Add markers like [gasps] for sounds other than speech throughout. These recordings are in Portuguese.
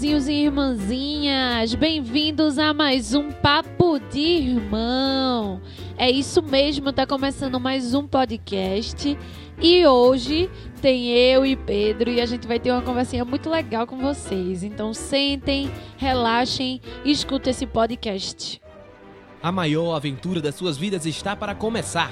irmãozinhos e irmãzinhas, bem-vindos a mais um Papo de Irmão. É isso mesmo, tá começando mais um podcast e hoje tem eu e Pedro e a gente vai ter uma conversinha muito legal com vocês. Então sentem, relaxem e escutem esse podcast. A maior aventura das suas vidas está para começar.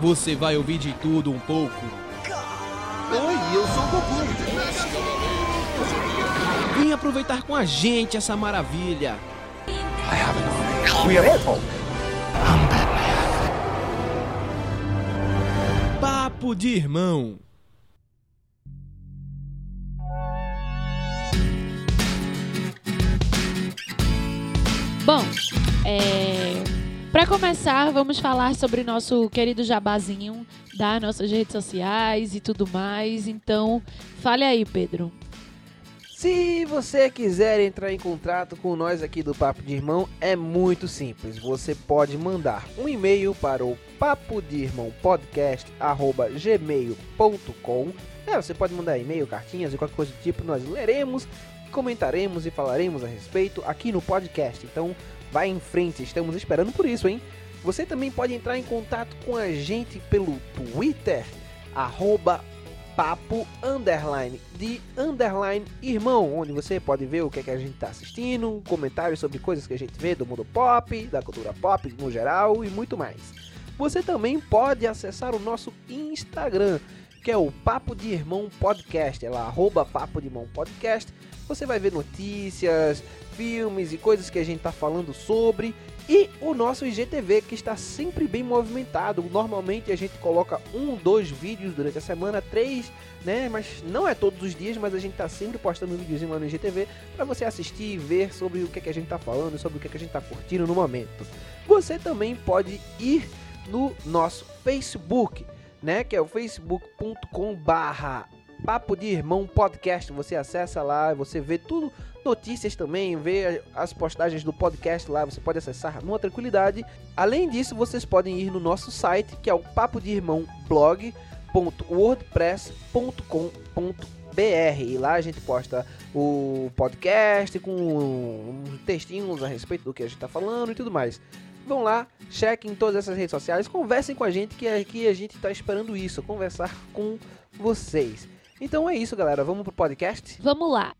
Você vai ouvir de tudo um pouco. Oi, eu sou o Goku. Vem aproveitar com a gente essa maravilha. We are Hulk. Papo de irmão. Bom, é... para começar, vamos falar sobre nosso querido jabazinho das nossas redes sociais e tudo mais. Então, fale aí, Pedro. Se você quiser entrar em contato com nós aqui do Papo de Irmão, é muito simples. Você pode mandar um e-mail para o papo de irmão podcast@gmail.com. É, você pode mandar e-mail, cartinhas e qualquer coisa do tipo, nós leremos, comentaremos e falaremos a respeito aqui no podcast. Então, vai em frente, estamos esperando por isso, hein? Você também pode entrar em contato com a gente pelo Twitter, arroba papo underline de underline irmão, onde você pode ver o que, é que a gente está assistindo, comentários sobre coisas que a gente vê do mundo pop, da cultura pop no geral e muito mais. Você também pode acessar o nosso Instagram, que é o Papo de Irmão Podcast, é lá, arroba Papo de Irmão Podcast. Você vai ver notícias, filmes e coisas que a gente está falando sobre. E o nosso IGTV, que está sempre bem movimentado. Normalmente a gente coloca um, dois vídeos durante a semana, três, né? Mas não é todos os dias, mas a gente está sempre postando um videozinho lá no IGTV para você assistir e ver sobre o que, é que a gente está falando, sobre o que, é que a gente está curtindo no momento. Você também pode ir no nosso Facebook, né? Que é o facebook.com barra Papo de Irmão Podcast. Você acessa lá, você vê tudo, notícias também, vê as postagens do podcast lá, você pode acessar numa tranquilidade. Além disso, vocês podem ir no nosso site, que é o papo de irmão blog.wordpress.com.br. E lá a gente posta o podcast com textinhos a respeito do que a gente está falando e tudo mais. Vão lá, chequem todas essas redes sociais, conversem com a gente, que aqui a gente está esperando isso, conversar com vocês. Então é isso, galera. Vamos pro podcast? Vamos lá.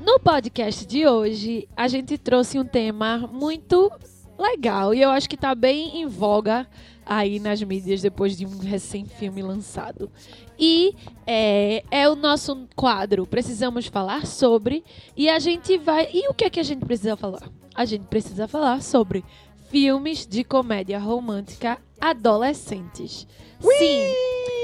No podcast de hoje, a gente trouxe um tema muito legal e eu acho que tá bem em voga aí nas mídias depois de um recém-filme lançado. E é, é, o nosso quadro Precisamos Falar Sobre. E a gente vai. E o que é que a gente precisa falar? A gente precisa falar sobre filmes de comédia romântica adolescentes. Sim!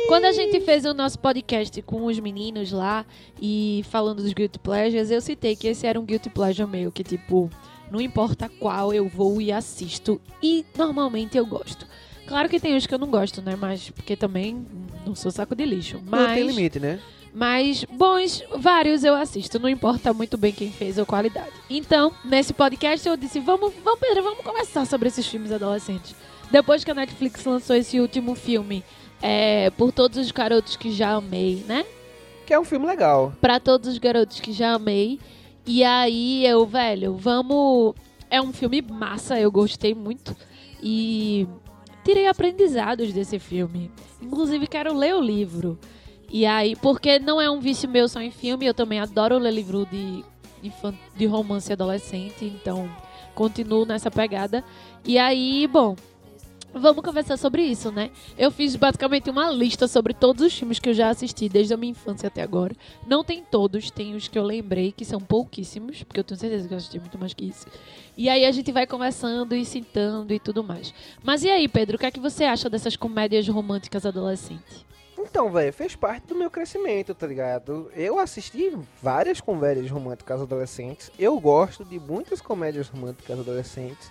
Quando a gente fez o nosso podcast com os meninos lá e falando dos Guilty Pleasures, eu citei que esse era um Guilty Pleasure meu, que tipo, não importa qual eu vou e assisto. E normalmente eu gosto. Claro que tem uns que eu não gosto, né? Mas porque também não sou saco de lixo. Mas Não tem limite, né? Mas bons, vários eu assisto, não importa muito bem quem fez ou qualidade. Então, nesse podcast eu disse, vamos, vamos Pedro, vamos conversar sobre esses filmes adolescentes. Depois que a Netflix lançou esse último filme, é, por todos os garotos que já amei, né? Que é um filme legal. Pra todos os garotos que já amei. E aí eu, velho, vamos. É um filme massa, eu gostei muito. E tirei aprendizados desse filme. Inclusive, quero ler o livro. E aí, porque não é um vício meu só em filme, eu também adoro ler livro de, infan- de romance adolescente, então continuo nessa pegada. E aí, bom, vamos conversar sobre isso, né? Eu fiz basicamente uma lista sobre todos os filmes que eu já assisti desde a minha infância até agora. Não tem todos, tem os que eu lembrei, que são pouquíssimos, porque eu tenho certeza que eu assisti muito mais que isso. E aí a gente vai conversando e citando e tudo mais. Mas e aí, Pedro, o que é que você acha dessas comédias românticas adolescentes? Então, velho, fez parte do meu crescimento, tá ligado? Eu assisti várias comédias românticas adolescentes. Eu gosto de muitas comédias românticas adolescentes,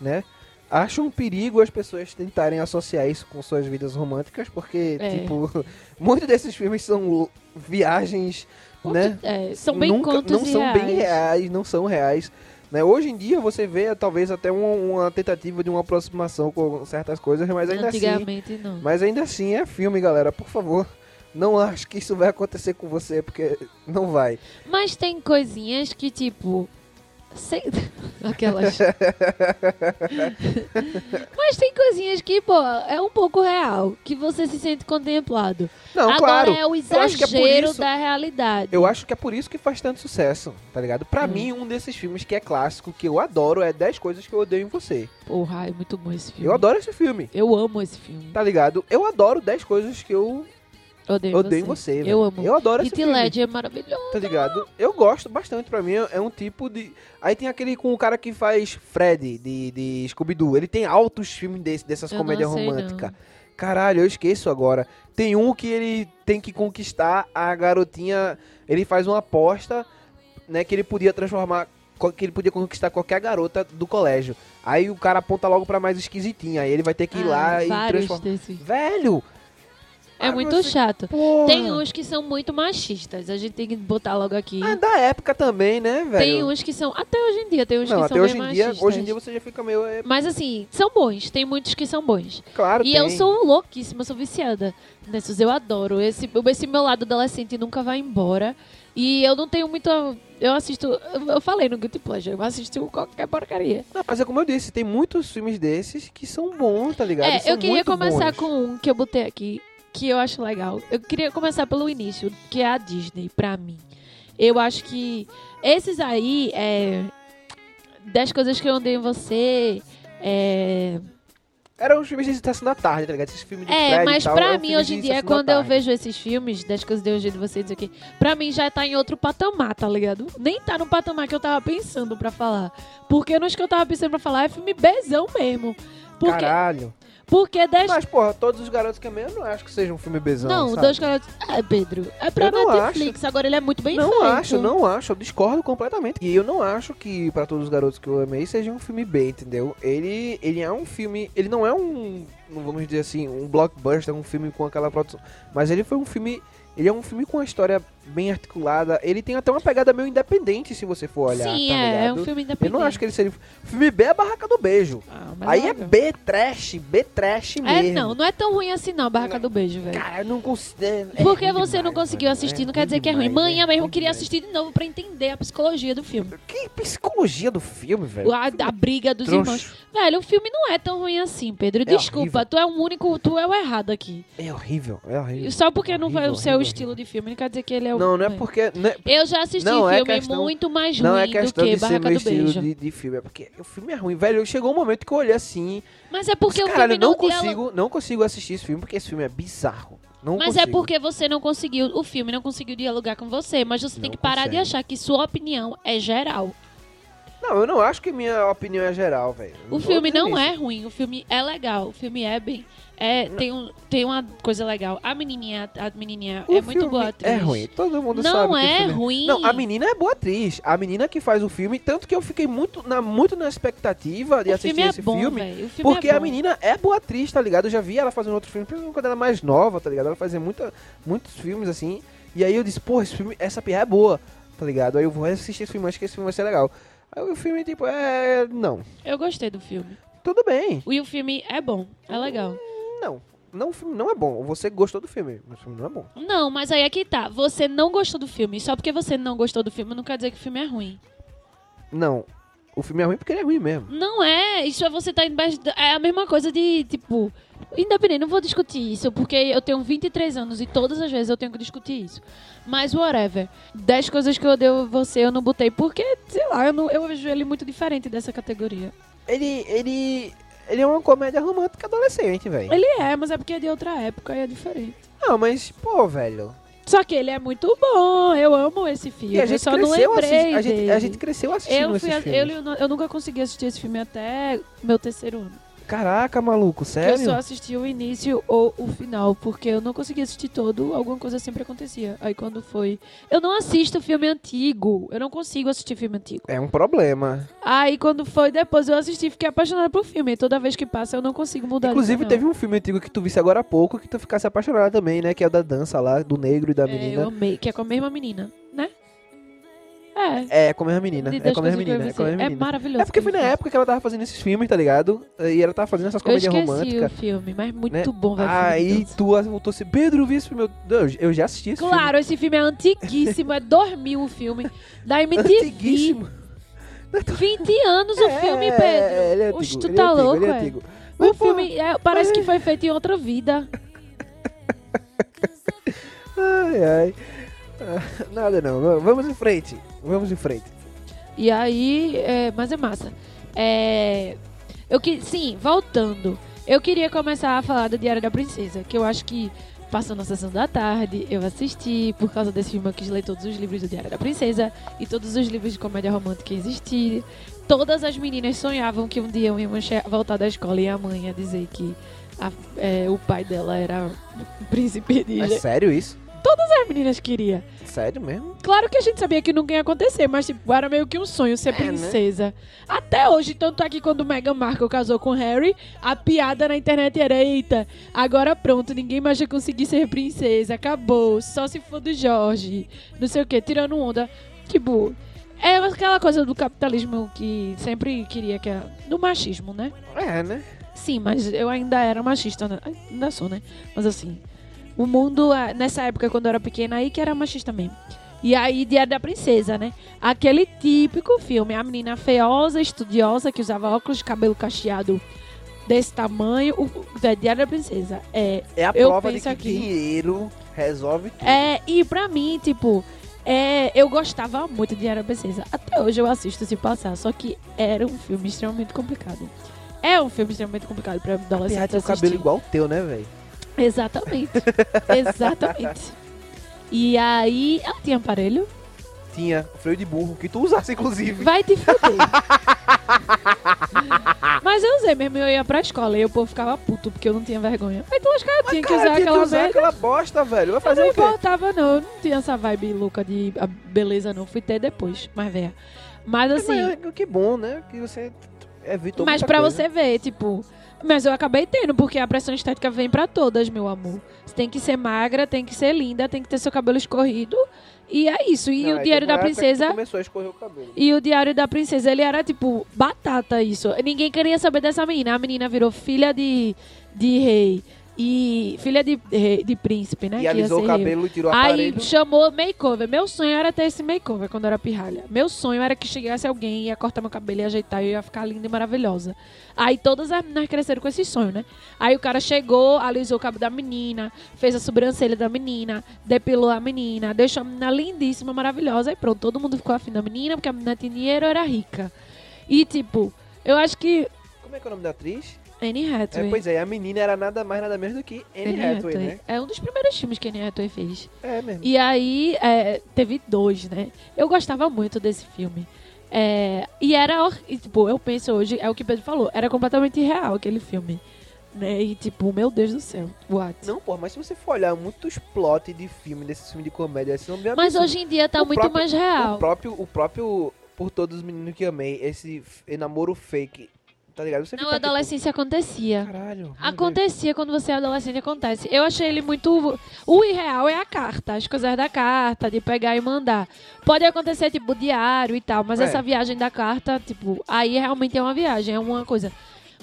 né? Acho um perigo as pessoas tentarem associar isso com suas vidas românticas, porque, É. tipo, [laughs] muitos desses filmes são viagens, né? É, são bem Nunca- não e são reais. bem reais, não são reais. Né? Hoje em dia você vê talvez até uma, uma tentativa de uma aproximação com certas coisas, mas ainda assim, Antigamente não. mas ainda assim é filme, galera. Por favor, não acho que isso vai acontecer com você, porque não vai. Mas tem coisinhas que, tipo. Sei... [laughs] Aquelas. [laughs] Mas tem coisinhas que, pô, é um pouco real. Que você se sente contemplado. Não, Agora claro. é o é exagero isso- da realidade. Eu acho que é por isso que faz tanto sucesso, tá ligado? Pra Hum. mim, um desses filmes que é clássico, que eu adoro, é 10 coisas que eu odeio em você. Porra, é muito bom esse filme. Eu adoro esse filme, Eu amo esse filme. tá ligado? Eu adoro 10 coisas que eu Odeio, odeio você. você. Eu amo. Eu adoro E esse filme. Led é maravilhoso. Tá ligado? Eu gosto bastante, pra mim é um tipo de. Aí tem aquele com o cara que faz Fred de, de Scooby-Doo. Ele tem altos filmes desse, dessas Eu comédias românticas. Caralho, eu esqueço agora. Tem um que ele tem que conquistar a garotinha. Ele faz uma aposta, né? Que ele podia transformar. Que ele podia conquistar qualquer garota do colégio. Aí o cara aponta logo pra mais esquisitinha. Aí ele vai ter que ir Ah, lá e transformar. desses. Velho! É muito você- chato. Porra. Tem uns que são muito machistas. A gente tem que botar logo aqui. Ah, da época também, né, velho? tem uns que são. Até hoje em dia, tem uns Não, que até são hoje bem em dia, machistas. hoje em dia você já fica meio. é, Mas assim, são bons. Tem muitos que são bons. claro, E tem. eu sou louquíssima, sou viciada nesses. Eu adoro. Esse, esse meu lado adolescente nunca vai embora. E eu não tenho muito. Eu assisto. Eu, falei no Guilty Pleasure, eu assisto qualquer porcaria. Não, mas é como eu disse, tem muitos filmes desses que são bons, tá ligado? É, eu queria começar bons. com um que eu botei aqui, que eu acho legal. Eu queria começar pelo início, que é a Disney, pra mim. Eu acho que esses aí, é. 10 coisas que eu odeio em você. É, Eram os filmes de sessão da tarde, tá ligado? Esses filmes de É, mas tal, pra mim hoje em dia, quando eu vejo esses filmes, das coisas de hoje de vocês aqui, pra mim já tá em outro patamar, tá ligado? Nem tá no patamar que eu tava pensando pra falar. Porque nos que eu tava pensando pra falar é filme bezão mesmo. Porque, Caralho. Porque 10 Mas, porra, todos os garotos que amei, eu não acho que seja um filme bezão, Não, sabe? dois caras. É, Pedro. É pra Eu não Netflix. Agora ele é muito bem Não feito. acho, não acho, eu discordo completamente. E eu não acho que Pra Todos os Garotos que eu amei seja um filme B, entendeu? Ele, ele é um filme, ele não é um, não vamos dizer assim, um blockbuster, um filme com aquela produção, mas ele foi um filme, ele é um filme com uma história bem articulada, ele tem até uma pegada meio independente se você for olhar, Sim, tá é, é um filme Eu independente. não acho que ele seria. Filme B é a Barraca do Beijo. Ah, Aí é. B trash, B trash mesmo. É, não, não é tão ruim assim não, a Barraca do Beijo, velho. Cara, eu não consigo. é Porque ruim você não demais, conseguiu mano. assistir, É não quer dizer que é ruim. demais, Manhã é mesmo eu ruim queria demais. assistir de novo pra entender a psicologia do filme. Que psicologia do filme, velho? A, a briga dos Troncho. irmãos. Velho, o filme não é tão ruim assim, Pedro. É Desculpa, horrível. tu é o único, tu é o errado aqui. É horrível, é horrível. Só porque não foi Horrível, o seu horrível, estilo de filme, não quer dizer que ele é o. Não, não é ruim. porque. Não é, Eu já assisti Não é filme questão- muito mais não é ruim do questão que de ser Barraca meu do estilo de, de filme, é porque o filme é ruim, velho. Chegou um momento que eu olhei assim. Mas é porque o Caralho, filme eu não, dialoga- consigo, não consigo assistir esse filme porque esse filme é bizarro. Não Mas é consigo. porque você não conseguiu, o filme não conseguiu dialogar com você, mas você tem que parar de consegue. achar que sua opinião é geral. Não, eu não acho que minha opinião é geral, velho. O filme não é ruim, o filme é legal, o filme é bem, é tem um, tem uma coisa legal. A menininha, a menininha é muito boa atriz. É ruim, todo mundo Não sabe. que o é filme ruim. Não, a menina é boa atriz. A menina que faz o filme, tanto que eu fiquei muito na, muito na expectativa de o assistir filme é esse bom, filme. O filme Porque é a menina é boa atriz, tá ligado? Eu já vi ela fazendo outro filme, principalmente quando ela é mais nova, tá ligado? Ela fazia muita, muitos filmes assim. E aí eu disse, pô, esse filme, essa pirra é boa, tá ligado? Aí eu vou assistir esse filme, acho que esse filme vai ser legal. Aí o filme, tipo, é. Não. Eu gostei do filme. Tudo bem. E o filme é bom, é legal. Não. Não, o filme não é bom. Você gostou do filme, mas o filme não é bom. Não, mas aí é que tá. Você não gostou do filme. Só porque você não gostou do filme não quer dizer que o filme é ruim. Não. O filme é ruim porque ele é ruim mesmo. Não é. Isso é você tá embaixo. É a mesma coisa de, tipo. Independente, não vou discutir isso, porque eu tenho 23 anos e todas as vezes eu tenho que discutir isso. Mas whatever. 10 coisas que eu odeio você, eu não botei, porque, sei lá, eu, não, eu vejo ele muito diferente dessa categoria. Ele. ele. Ele é uma comédia romântica adolescente, velho. Ele é, mas é porque é de outra época e é diferente. Não, mas, pô, velho. Só que ele é muito bom, eu amo esse filme. E a eu gente só não cresceu lembrei a gente, a gente cresceu assistindo eu, esses fui, a- filmes. eu, eu nunca consegui assistir esse filme até meu terceiro ano. Caraca, maluco, Eu sério? só assisti o início ou o final, porque eu não conseguia assistir todo, alguma coisa sempre acontecia. Aí quando foi. Eu não assisto filme antigo. Eu não consigo assistir filme antigo. É um problema. Aí quando foi depois eu assisti e fiquei apaixonada por filme. E toda vez que passa eu não consigo mudar Inclusive, teve um filme antigo que tu visse agora há pouco que tu ficasse apaixonada também, né? Que é o da dança lá, do negro e da É, eu menina. amei, que é com a mesma menina? É, É. É com a mesma menina. De É com a mesma eu menina. É com a mesma É menina. maravilhoso. É porque foi na filme. época que ela tava fazendo esses filmes, tá ligado? E ela tava fazendo essas Eu comédias esqueci românticas. o filme, mas muito né? bom, velho. Aí tu voltou assim, Pedro, vi esse filme. Eu, Deus, eu já assisti esse Claro, esse filme é antiguíssimo, é [laughs] 2000 o filme. Da filme. MTV. Antiguíssimo. 20 anos o É, filme, é, Pedro. ele é antigo, tu ele tá é antigo, louco, ele é é? antigo. O Mas, porra, filme é, parece que foi feito em outra vida. [laughs] Ai, ai. [laughs] Nada não, vamos em frente. Vamos em frente. E aí, é, mas é massa. É, eu que, sim, voltando. Eu queria começar a falar do Diário da Princesa, que eu acho que passou na sessão da tarde, eu assisti, por causa desse filme eu quis ler todos os livros do Diário da Princesa e todos os livros de comédia romântica que existiam. Todas as meninas sonhavam que um dia eu ia voltar da escola e a mãe ia dizer que a- é, o pai dela era [laughs] príncipe de... É sério isso? As meninas queriam. Sério mesmo? Claro que a gente sabia que nunca ia acontecer, mas tipo, era meio que um sonho ser É, né? princesa. Até hoje, tanto é que quando Meghan Markle casou com Harry, a piada na internet era, eita, agora pronto, ninguém mais vai conseguir ser princesa, acabou, só se for do Jorge, não sei o que, tirando onda. Tipo, é aquela coisa do capitalismo que sempre queria que era, do machismo, né? É, né? Sim, mas eu ainda era machista, né? ainda sou, né? Mas assim, o mundo, ah, nessa época, quando eu era pequena, aí que era machista mesmo. E aí, Diário da Princesa, né? Aquele típico filme, a menina feiosa, estudiosa, que usava óculos de cabelo cacheado desse tamanho. O, é Diário da Princesa. É, É a Eu prova de penso que aqui. dinheiro resolve tudo. é, e pra mim, tipo, é, eu gostava muito de Diário da Princesa. Até hoje eu assisto se passar, só que era um filme extremamente complicado. É um filme extremamente complicado pra Apesar adolescente de ter o cabelo igual o teu, né, velho? Exatamente. Exatamente. E aí, ela tinha aparelho? Tinha freio de burro, que tu usasse, inclusive. Vai te fuder. Mas eu usei mesmo, eu ia pra escola e o povo ficava puto porque eu não tinha vergonha. Aí tu acha que eu tinha que Cara, usar tinha que aquela usar merda. aquela bosta, velho. Vai Mas fazer não o quê? importava não, eu não tinha essa vibe louca de a beleza não, fui ter depois, mas velho. Mas assim, Mas, que bom, né? Que você evitou mas pra coisa. você ver, tipo, mas eu acabei tendo, porque a pressão estética vem pra todas, meu amor. Você tem que ser magra, tem que ser linda, tem que ter seu cabelo escorrido. E é isso. E Não, o é, Diário da Princesa. começou a escorrer o cabelo. E o Diário da Princesa, ele era tipo batata isso. Ninguém queria saber dessa menina. A menina virou filha de, de rei. E filha de, rei- de príncipe, né? E alisou o cabelo e tirou o Aí chamou makeover. Meu sonho era ter esse makeover quando eu era pirralha. Meu sonho era que chegasse alguém, ia cortar meu cabelo e ajeitar e eu ia ficar linda e maravilhosa. Aí todas as meninas cresceram com esse sonho, né? Aí o cara chegou, alisou o cabelo da menina, fez a sobrancelha da menina, depilou a menina, deixou a menina lindíssima, maravilhosa. E pronto, todo mundo ficou afim da menina, porque a menina tinha dinheiro, era rica. E tipo, eu acho que Como é que é o nome da atriz? Anne É, Hathaway. pois é, a menina era nada mais, nada menos do que Anne, Hathaway, né? É um dos primeiros filmes que Anne Hathaway fez. É mesmo. E aí, é, teve dois, né? Eu gostava muito desse filme. É, e era, e, tipo, eu penso hoje, é o que Pedro falou, era completamente irreal aquele filme. Né? E tipo, meu Deus do céu, what? Não, pô, mas se você for olhar muitos plot de filme, desses filmes de comédia, esse nome é Mas hoje em dia tá O muito próprio- mais real. O próprio, o próprio Por Todos os Meninos que Amei, esse namoro fake, tá ligado? Você Na fica, tipo, adolescência acontecia. Caralho. meu Deus. Acontecia quando você é adolescente, acontece. Eu achei ele muito. O irreal é a carta, as coisas da carta, de pegar e mandar. Pode acontecer, tipo, diário e tal, mas É. essa viagem da carta, tipo, aí realmente é uma viagem, é uma coisa.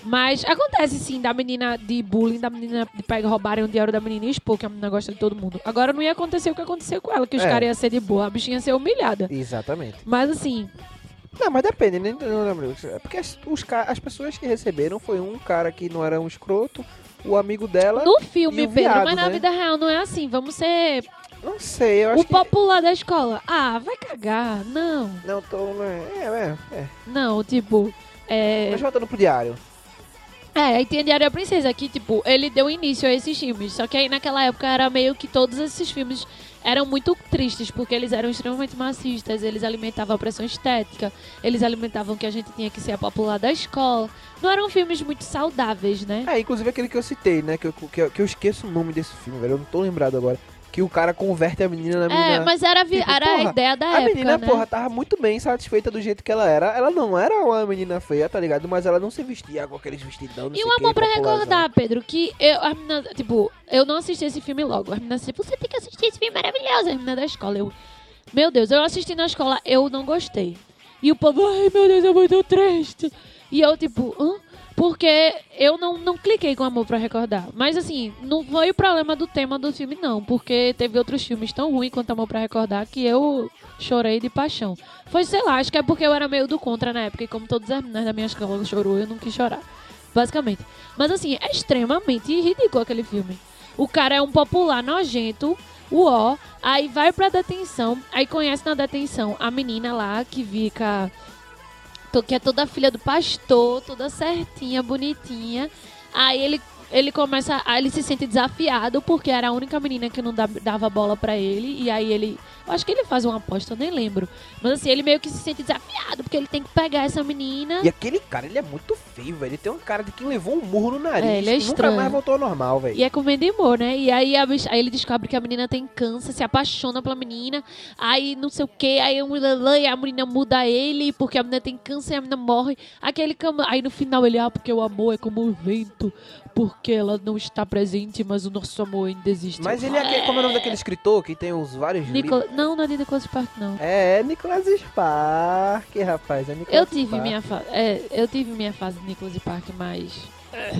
Mas acontece sim da menina de bullying, da menina de pegar, roubarem o diário da menina e expor que a menina gosta de todo mundo. Agora não ia acontecer o que aconteceu com ela, que os É. caras iam ser de boa, a bichinha ia ser humilhada. Exatamente. Mas assim, Não, mas depende, né? Não, não, É porque as, os, as pessoas que receberam foi um cara que não era um escroto, o amigo dela. no filme, Pedro, viado, mas na né? vida real não é assim. Vamos ser Não sei, eu acho o que. popular da escola. Ah, vai cagar. Não. Não, tô. É, é, é. Não, tipo. É, Mas voltando pro diário. É, aí tem Diário da Princesa, que, tipo, ele deu início a esses filmes. Só que aí naquela época era meio que todos esses filmes eram muito tristes, porque eles eram extremamente macistas, eles alimentavam a pressão estética, eles alimentavam que a gente tinha que ser a popular da escola. Não eram filmes muito saudáveis, né? É, inclusive aquele que eu citei, né? Que eu, que, eu, que eu esqueço o nome desse filme, velho. Eu não tô lembrado agora. Que o cara converte a menina na menina. É, mas era, vi- Tipo, era porra, a ideia da A época, menina, né? porra, tava muito bem satisfeita do jeito que ela era. Ela não era uma menina feia, tá ligado? Mas ela não se vestia com aqueles vestidão, E um que, amor pra recordar, Pedro, que eu, a menina, tipo, eu não assisti esse filme logo. A menina disse, você tem que assistir esse filme maravilhoso. A menina da escola, eu... Meu Deus, eu assisti na escola, eu não gostei. E o povo, ai meu Deus, é muito triste. E eu, tipo, hã? Porque eu não, não cliquei com Amor pra Recordar. Mas assim, não foi o problema do tema do filme, não. Porque teve outros filmes tão ruins quanto Amor pra Recordar que eu chorei de paixão. Foi, sei lá, acho que é porque eu era meio do contra na época. E como todas as meninas da minha escola chorou, eu não quis chorar. Basicamente. Mas assim, é extremamente ridículo aquele filme. O cara é um popular nojento, o ó, aí vai pra detenção, aí conhece na detenção a menina lá que fica. Que é toda filha do pastor, toda certinha, bonitinha. Aí ele, ele começa. Aí ele se sente desafiado porque era a única menina que não da- dava bola pra ele. E aí ele. Eu acho que ele faz uma aposta, eu nem lembro. Mas assim, ele meio que se sente desafiado porque ele tem que pegar essa menina. E aquele cara, ele é muito feio, velho. Ele tem uma cara de quem levou um murro no nariz. É, ele é e nunca estranho. mais voltou ao normal, velho. E é com Mandy Moore, né? E aí, a bicha- aí ele descobre que a menina tem câncer, se apaixona pela menina, aí não sei o que, aí um e a menina muda ele, porque a menina tem câncer e a menina morre. Aquele cama... Aí no final ele, ah, porque o amor é como o vento, porque ela não está presente, mas o nosso amor ainda existe. Mas ele é aquele, como é o nome daquele escritor que tem os vários Nicola... livros? Não, não é de Nicholas Spark, não. É, é Nicolas Spark, rapaz. É Nicolas Eu tive Spark. minha fase. É, eu tive minha fase de Nicholas Park, mas. é,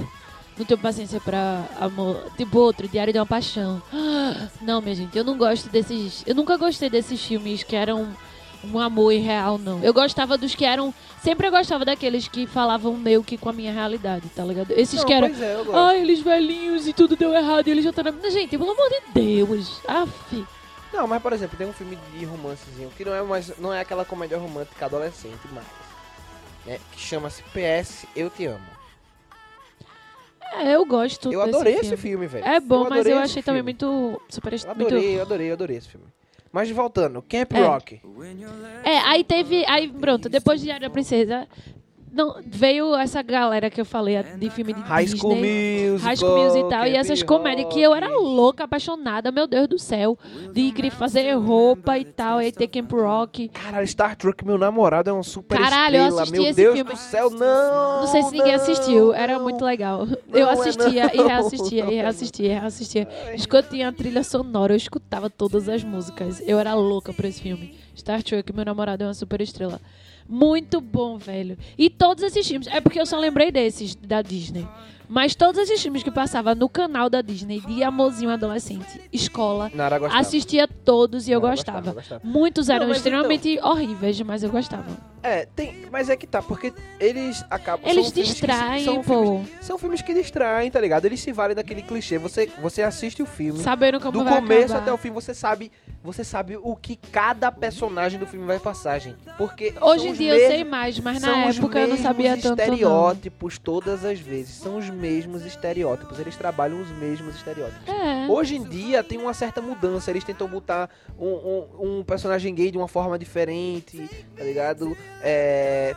Não tenho paciência pra amor. Tipo outro, Diário de uma Paixão. [gasps] Não, minha gente, eu não gosto desses. Eu nunca gostei desses filmes que eram um amor irreal, não. Eu gostava dos que eram. Sempre eu gostava daqueles que falavam meio que com a minha realidade, tá ligado? Esses Não, que eram. pois é. Ai, eles velhinhos e tudo deu errado e eles já estão na. Gente, pelo amor de Deus. Aff. Não, mas por exemplo, tem um filme de romancezinho que não é mais, não é aquela comédia romântica adolescente mais, né? Que chama-se PS Eu Te Amo. É, eu gosto. Eu adorei filme. esse filme, velho. É bom, mas adorei eu achei também filme. muito. Super Eu muito adorei, eu adorei, eu adorei esse filme. Mas voltando, Camp É. Rock. É, aí teve. Aí, pronto, depois de Diário da Princesa, não, veio essa galera que eu falei de filme de High School Disney. Musical. High School Music e tal, e Camp essas comédias que eu era louca, apaixonada, meu Deus do céu, de querer fazer roupa e tal, aí ter Camp Rock. Caralho, Star Trek, meu namorado é um super Caralho, eu estrela. assisti Meu esse Deus filme. do céu, não! Não sei se ninguém não, assistiu, era muito legal. Não eu é assistia e não. reassistia, e reassistia, e reassistia. Escutinha a trilha sonora, eu escutava todas as músicas. Eu era louca por esse filme. Star Trek, meu namorado é uma super estrela. Muito bom, velho. E todos esses filmes, é porque eu só lembrei desses da Disney. Mas todos esses filmes que passava no canal da Disney de amorzinho adolescente, escola, Nara gostava. assistia todos e eu Nara gostava. gostava. Muitos Não, eram mas extremamente horríveis, mas eu gostava. É, tem, mas é que tá, porque eles acabam. Eles são filmes que distraem, são pô. Filmes, são filmes que distraem, tá ligado? Eles se valem daquele clichê. Você, você assiste o filme. Sabendo como do vai começo acabar. até o fim, você sabe, você sabe o que cada personagem do filme vai passar, gente. Porque Hoje são em os dia eu mesmos- sei mais, mas são na os época eu não sabia tanto não. estereótipos todas as vezes. São os mesmos estereótipos. Eles trabalham os mesmos estereótipos. É. Hoje em dia tem uma certa mudança. Eles tentam botar um, um- um personagem gay de uma forma diferente, tá ligado? É,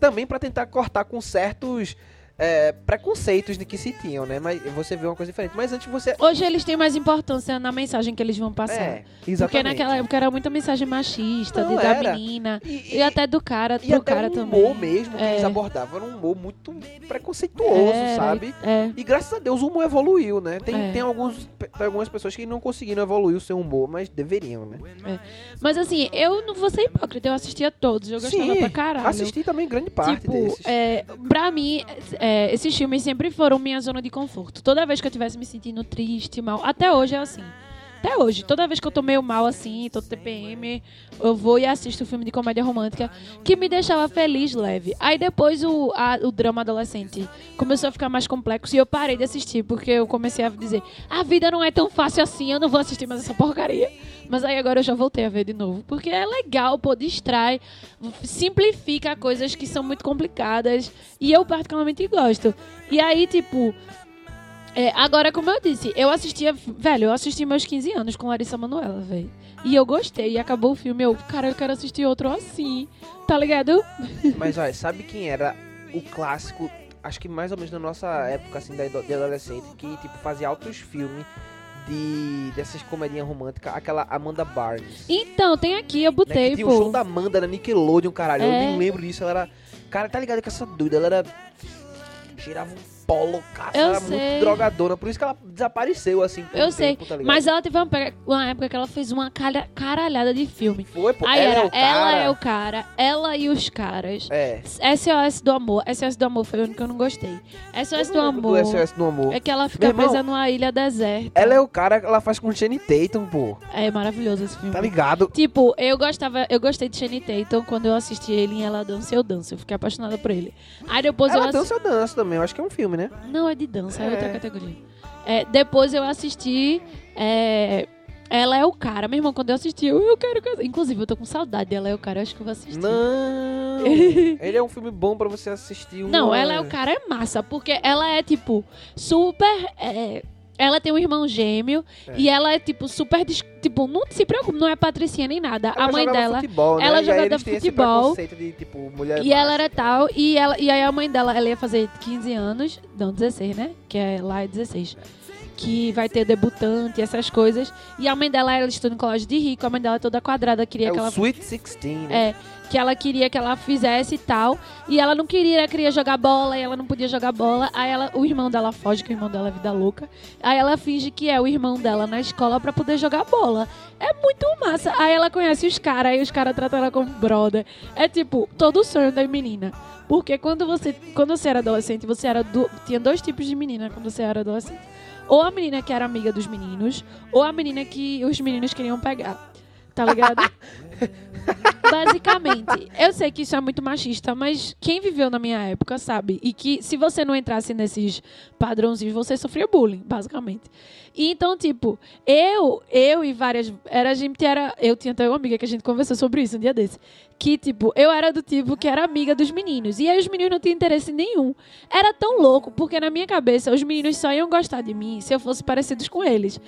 Também pra tentar cortar com certos é, preconceitos de que se tinham, né? Mas você vê uma coisa diferente. Mas antes você. Hoje eles têm mais importância na mensagem que eles vão passar. É, Porque exatamente. naquela época era muita mensagem machista, Não, de, da era. menina. E, E, até do cara, e pro até cara um também. humor mesmo que É. eles abordavam era um humor muito preconceituoso, Era, sabe? É. E graças a Deus o humor evoluiu, né? Tem, É. tem, alguns, tem algumas pessoas que não conseguiram evoluir o seu humor, mas deveriam, né? Mas assim, eu não vou ser hipócrita, eu assistia todos, eu gostava pra caralho. assisti também grande parte tipo, desses. é, pra mim, é, esses filmes sempre foram minha zona de conforto. Toda vez que eu tivesse me sentindo triste, mal, até hoje é assim. Até hoje, toda vez que eu tô meio mal assim, tô TPM, eu vou e assisto um filme de comédia romântica que me deixava feliz, leve. Aí depois o, a- o drama adolescente começou a ficar mais complexo e eu parei de assistir, porque eu comecei a dizer: a vida não é tão fácil assim, eu não vou assistir mais essa porcaria. Mas aí agora eu já voltei a ver de novo, porque é legal, pô, distrai, simplifica coisas que são muito complicadas e eu particularmente gosto. E aí, tipo, é, agora, como eu disse, eu assistia. Velho, eu assisti meus 15 anos com Larissa Manoela, velho. E eu gostei. E acabou o filme. Eu, cara, eu quero assistir outro assim. Tá ligado? [laughs] Mas olha, sabe quem era o clássico, acho que mais ou menos na nossa época, assim, de adolescente, que tipo, fazia altos filmes de dessas comedinhas românticas, aquela Amanda Barnes. Então, tem aqui, eu né, botei, que tinha o show pô. da Amanda na Nickelodeon, caralho. Eu É. nem lembro disso. Ela era. Cara, tá ligado com essa doida? Ela era. Cheirava um pó loucaça, Eu era sei. muito drogadona. Por isso que ela desapareceu assim Eu um sei, tempo, tá? Mas ela teve uma, uma época que ela fez uma caralhada de filme. Foi, pô. Aí ela era é o cara. Ela é o cara, ela e os caras. É. SOS do Amor. SOS do Amor foi o único que eu não gostei. SOS do Eu Amor Do SOS do Amor. é que ela fica irmão, presa numa ilha deserta. Ela é o cara que ela faz com o Channing Tatum, pô. É maravilhoso esse filme. Tá ligado? Tipo, eu gostava, eu gostei de Channing Tatum quando eu assisti ele em Ela Dança Eu Danço. Eu fiquei apaixonada por ele. Aí depois eu Ela assisti. dança, eu danço também. Eu acho que é um filme, né? Não, é de dança, é, É. outra categoria. É, depois eu assisti. é, Ela é o cara. Meu irmão, quando eu assisti, eu, eu quero casar. Inclusive, eu tô com saudade dela é o cara, eu acho que eu vou assistir. Não! [laughs] Ele é um filme bom pra você assistir. Não, uma- ela é o cara, é massa, porque ela é, tipo, super. é, ela tem um irmão gêmeo É. e ela é, tipo, super. Tipo, não se preocupe, não é patricinha nem nada. Ela a mãe dela. Futebol, né? ela jogava futebol. de, tipo, E ela era tal, e, ela, e aí a mãe dela, ela ia fazer 15 anos, não, 16, né? Que é lá é 16. Que vai ter debutante, essas coisas. E a mãe dela, ela estuda em colégio de rico, a mãe dela é toda quadrada, queria É que ela Sweet 16, né? É, que ela queria que ela fizesse e tal. E ela não queria, ela queria jogar bola, e ela não podia jogar bola. Aí ela, o irmão dela foge, que o irmão dela é vida louca. Aí ela finge que é o irmão dela na escola pra poder jogar bola. É muito massa. Aí ela conhece os caras, aí os caras tratam ela como brother. É tipo, todo o sonho da menina. Porque quando você, quando você era adolescente, você era do, tinha dois tipos de menina quando você era adolescente. Ou a menina que era amiga dos meninos, ou a menina que os meninos queriam pegar. Tá ligado? [laughs] Basicamente, eu sei que isso é muito machista, mas quem viveu na minha época sabe. E que se você não entrasse nesses padrãozinhos, você sofria bullying, basicamente. E então, tipo, eu, eu e várias. Era, a gente era. Eu tinha até uma amiga que a gente conversou sobre isso um dia desse. Que, tipo, eu era do tipo que era amiga dos meninos. E aí os meninos não tinham interesse nenhum. Era tão louco, porque na minha cabeça os meninos só iam gostar de mim se eu fosse parecidos com eles.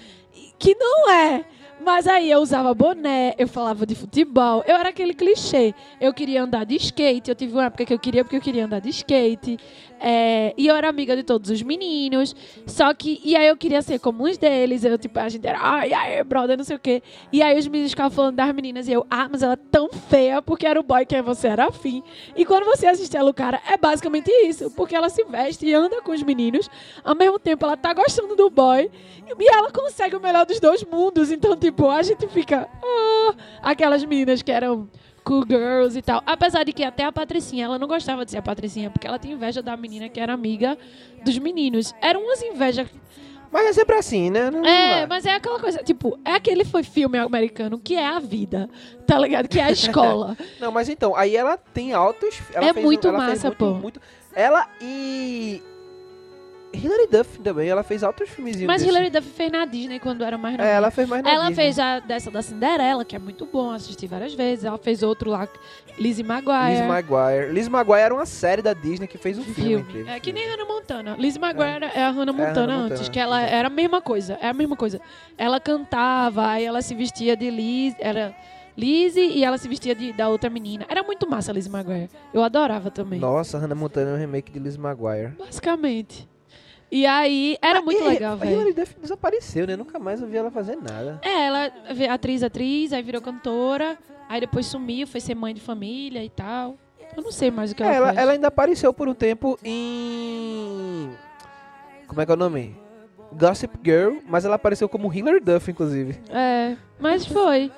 Que não é. Mas aí eu usava boné, eu falava de futebol, eu era aquele clichê. Eu queria andar de skate, eu tive uma época que eu queria porque eu queria andar de skate. É, e eu era amiga de todos os meninos. Só que, e aí eu queria ser como uns deles. Eu, tipo, a gente era, ai, ai, brother, não sei o quê. E aí os meninos ficavam falando das meninas e eu, ah, mas ela é tão feia porque era o boy que você era afim. E quando você assiste ela, o cara, é basicamente isso. Porque ela se veste e anda com os meninos, ao mesmo tempo ela tá gostando do boy. E ela consegue o melhor dos dois mundos. Então, tipo, a gente fica. "Ah", aquelas meninas que eram cool girls e tal. Apesar de que até a Patricinha, ela não gostava de ser a Patricinha, porque ela tinha inveja da menina que era amiga dos meninos. Eram umas invejas. Mas é sempre assim, né? Não- É, mas é aquela coisa, tipo, é aquele foi filme americano que é a vida, tá ligado? Que é a escola. [laughs] Não, mas então, aí ela tem altos. Ela É fez, muito ela fez massa, muito, pô. muito- ela e. Hilary Duff também, ela fez altos filmezinhos. mas. Hilary Duff fez na Disney quando era mais nova. É, ela fez mais na Ela Disney. fez a dessa da Cinderela, que é muito bom, assisti várias vezes. Ela fez outro lá, Lizzie McGuire. Liz Maguire. Liz Maguire era uma série da Disney que fez um filme. filme. É que nem Hannah Montana. Liz Maguire é, a Hannah É a Montana Hannah antes, Montana, que ela era a mesma coisa. É a mesma coisa. Ela cantava, aí ela se vestia de Liz, era Lizzie e ela se vestia de, da outra menina. Era muito massa a Liz Maguire. Eu adorava também. Nossa, Hannah Montana é um remake de Liz Maguire. Basicamente. E aí, era muito E- legal, A velho. Hilary Duff desapareceu, né? Nunca mais eu vi ela fazer nada. É, ela atriz, atriz, aí virou cantora, aí depois sumiu, foi ser mãe de família e tal. Eu não sei mais o que ela, É, ela, faz. ela ainda apareceu por um tempo em. Como é que é o nome? Gossip Girl, mas ela apareceu como Hilary Duff, inclusive. É, mas foi.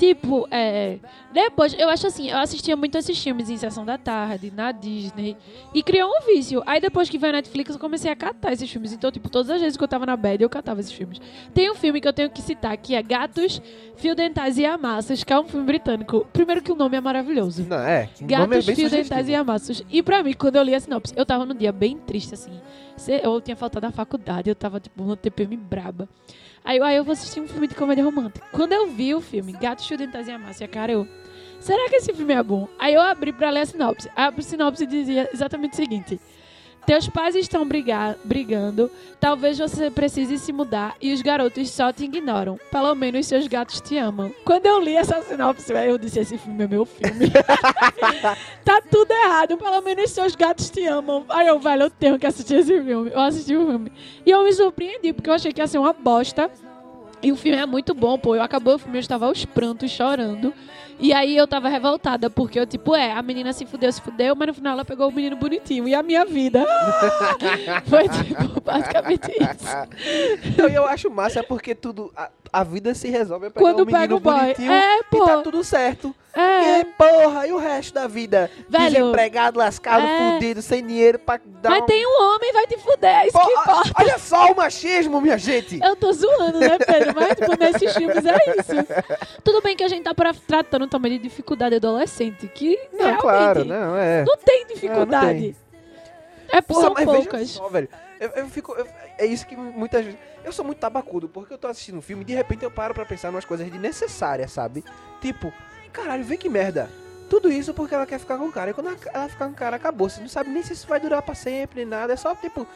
Tipo, é. Depois, eu acho assim, eu assistia muito esses filmes em sessão da tarde, na Disney. E criou um vício. Aí depois que veio a Netflix, eu comecei a catar esses filmes. Então, tipo, todas as vezes que eu tava na bed, eu catava esses filmes. Tem um filme que eu tenho que citar, que é Gatos, Fio Dentais e Amassos, que é um filme britânico. Primeiro que o nome é maravilhoso. Não, é. é Gatos, bem Fio Dentais e Amassos. E pra mim, quando eu li a sinopse, eu tava num dia bem triste, assim. Eu tinha faltado da faculdade, eu tava, tipo, uma TPM braba. Aí, aí eu vou assistir um filme de comédia romântica. Quando eu vi o filme Fio Dentais e Amassos, cara, eu... Será que esse filme é bom? Aí eu abri pra ler a sinopse. A sinopse dizia exatamente o seguinte... Teus pais estão brigar, brigando, talvez você precise se mudar e os garotos só te ignoram. Pelo menos seus gatos te amam. Quando eu li essa sinopse, eu disse: esse filme é meu filme. [laughs] tá tudo errado, pelo menos seus gatos te amam. Aí eu, velho, eu tenho que assistir esse filme. Eu assisti o filme. E eu me surpreendi, porque eu achei que ia ser uma bosta. E o filme é muito bom, pô. Eu acabou o filme, eu estava aos prantos, chorando. E aí eu tava revoltada, porque eu, tipo, é, a menina se fudeu, se fudeu, mas no final ela pegou o menino bonitinho. E a minha vida? [laughs] Foi, tipo, basicamente isso. Então, eu acho massa porque tudo. A, a vida se resolve a pegar Quando um menino pega o boy. bonitinho É, e pô. tá tudo certo. E É. aí, porra, e o resto da vida? Velho, Desempregado, lascado, é. fudido, sem dinheiro pra dar Mas um... tem um homem, vai te fuder, é isso Pô, que importa. olha só o machismo, minha gente. Eu tô zoando, né, Pedro? Mas, tipo, nesses filmes é isso. Tudo bem que a gente tá pra- tratando também de dificuldade adolescente, que Não, realmente claro, não, é. não tem dificuldade. É, Porra, são poucas. só, velho. Eu, eu fico. eu- é isso que muitas vezes. Eu sou muito tabacudo, porque eu tô assistindo um filme e de repente eu paro pra pensar umas coisas desnecessárias, sabe? Tipo, caralho, vê que merda. Tudo isso porque ela quer ficar com o cara. E quando ela, ficar com o cara, acabou. Você não sabe nem se isso vai durar pra sempre, nem nada. É só, tipo,